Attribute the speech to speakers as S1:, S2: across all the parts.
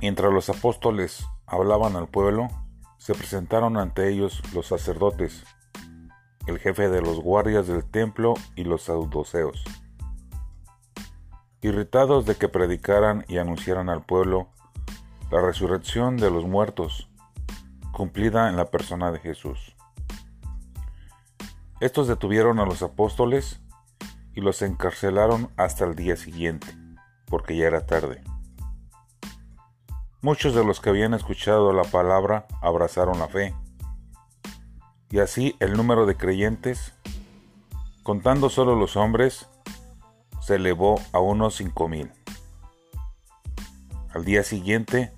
S1: Mientras los apóstoles hablaban al pueblo, se presentaron ante ellos los sacerdotes, el jefe de los guardias del templo y los saduceos. Irritados de que predicaran y anunciaran al pueblo la resurrección de los muertos, cumplida en la persona de Jesús. Estos detuvieron a los apóstoles y los encarcelaron hasta el día siguiente, porque ya era tarde. Muchos de los que habían escuchado la palabra abrazaron la fe, y así el número de creyentes, contando solo los hombres, se elevó a unos cinco mil. Al día siguiente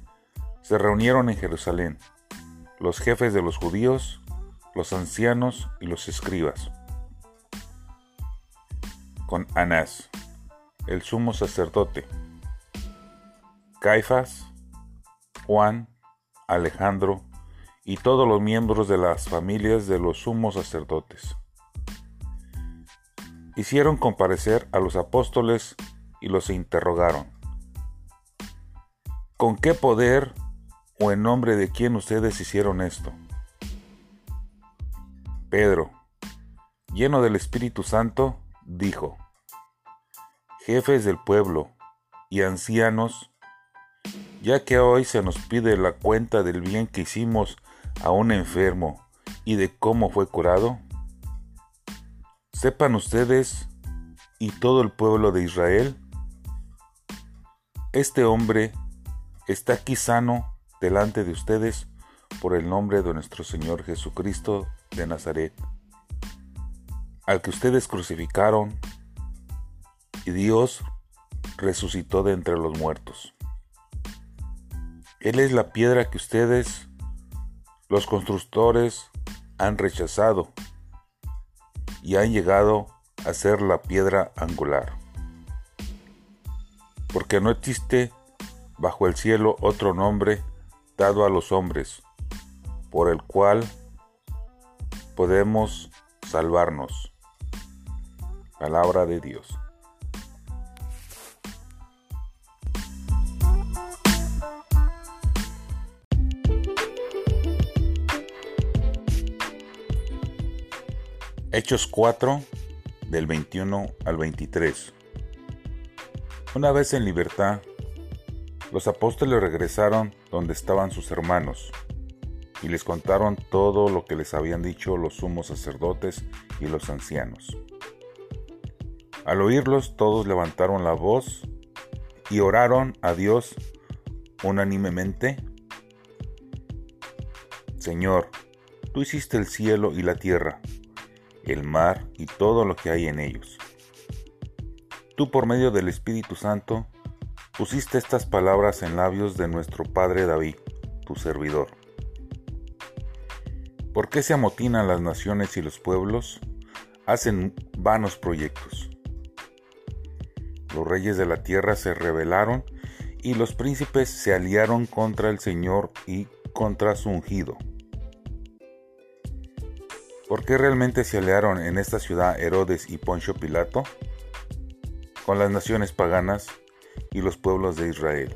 S1: se reunieron en Jerusalén los jefes de los judíos, los ancianos y los escribas, con Anás, el sumo sacerdote, Caifás, Juan, Alejandro y todos los miembros de las familias de los sumos sacerdotes. Hicieron comparecer a los apóstoles y los interrogaron. ¿Con qué poder o en nombre de quién ustedes hicieron esto? Pedro, lleno del Espíritu Santo, dijo, Jefes del pueblo y ancianos, ya que hoy se nos pide la cuenta del bien que hicimos a un enfermo y de cómo fue curado, sepan ustedes y todo el pueblo de Israel, este hombre está aquí sano delante de ustedes por el nombre de nuestro Señor Jesucristo de Nazaret, al que ustedes crucificaron y Dios resucitó de entre los muertos. Él es la piedra que ustedes, los constructores, han rechazado y han llegado a ser la piedra angular. Porque no existe bajo el cielo otro nombre dado a los hombres, por el cual podemos salvarnos. Palabra de Dios. Hechos 4 del 21 al 23. Una vez en libertad, los apóstoles regresaron donde estaban sus hermanos y les contaron todo lo que les habían dicho los sumos sacerdotes y los ancianos. Al oírlos todos levantaron la voz y oraron a Dios unánimemente. Señor, tú hiciste el cielo y la tierra el mar y todo lo que hay en ellos. Tú por medio del Espíritu Santo pusiste estas palabras en labios de nuestro Padre David, tu servidor. ¿Por qué se amotinan las naciones y los pueblos? Hacen vanos proyectos. Los reyes de la tierra se rebelaron y los príncipes se aliaron contra el Señor y contra su ungido. ¿Por qué realmente se aliaron en esta ciudad Herodes y Poncio Pilato? Con las naciones paganas y los pueblos de Israel.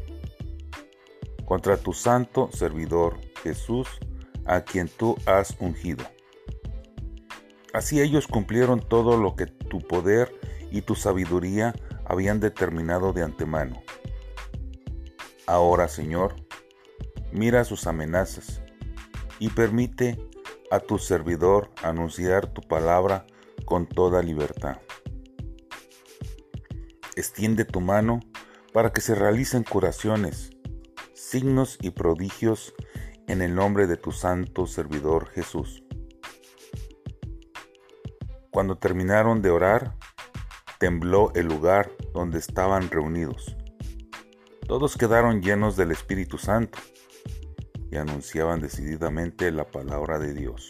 S1: Contra tu santo servidor Jesús, a quien tú has ungido. Así ellos cumplieron todo lo que tu poder y tu sabiduría habían determinado de antemano. Ahora, Señor, mira sus amenazas y permite a tu servidor anunciar tu palabra con toda libertad. Extiende tu mano para que se realicen curaciones, signos y prodigios en el nombre de tu santo servidor Jesús. Cuando terminaron de orar, tembló el lugar donde estaban reunidos. Todos quedaron llenos del Espíritu Santo y anunciaban decididamente la palabra de Dios.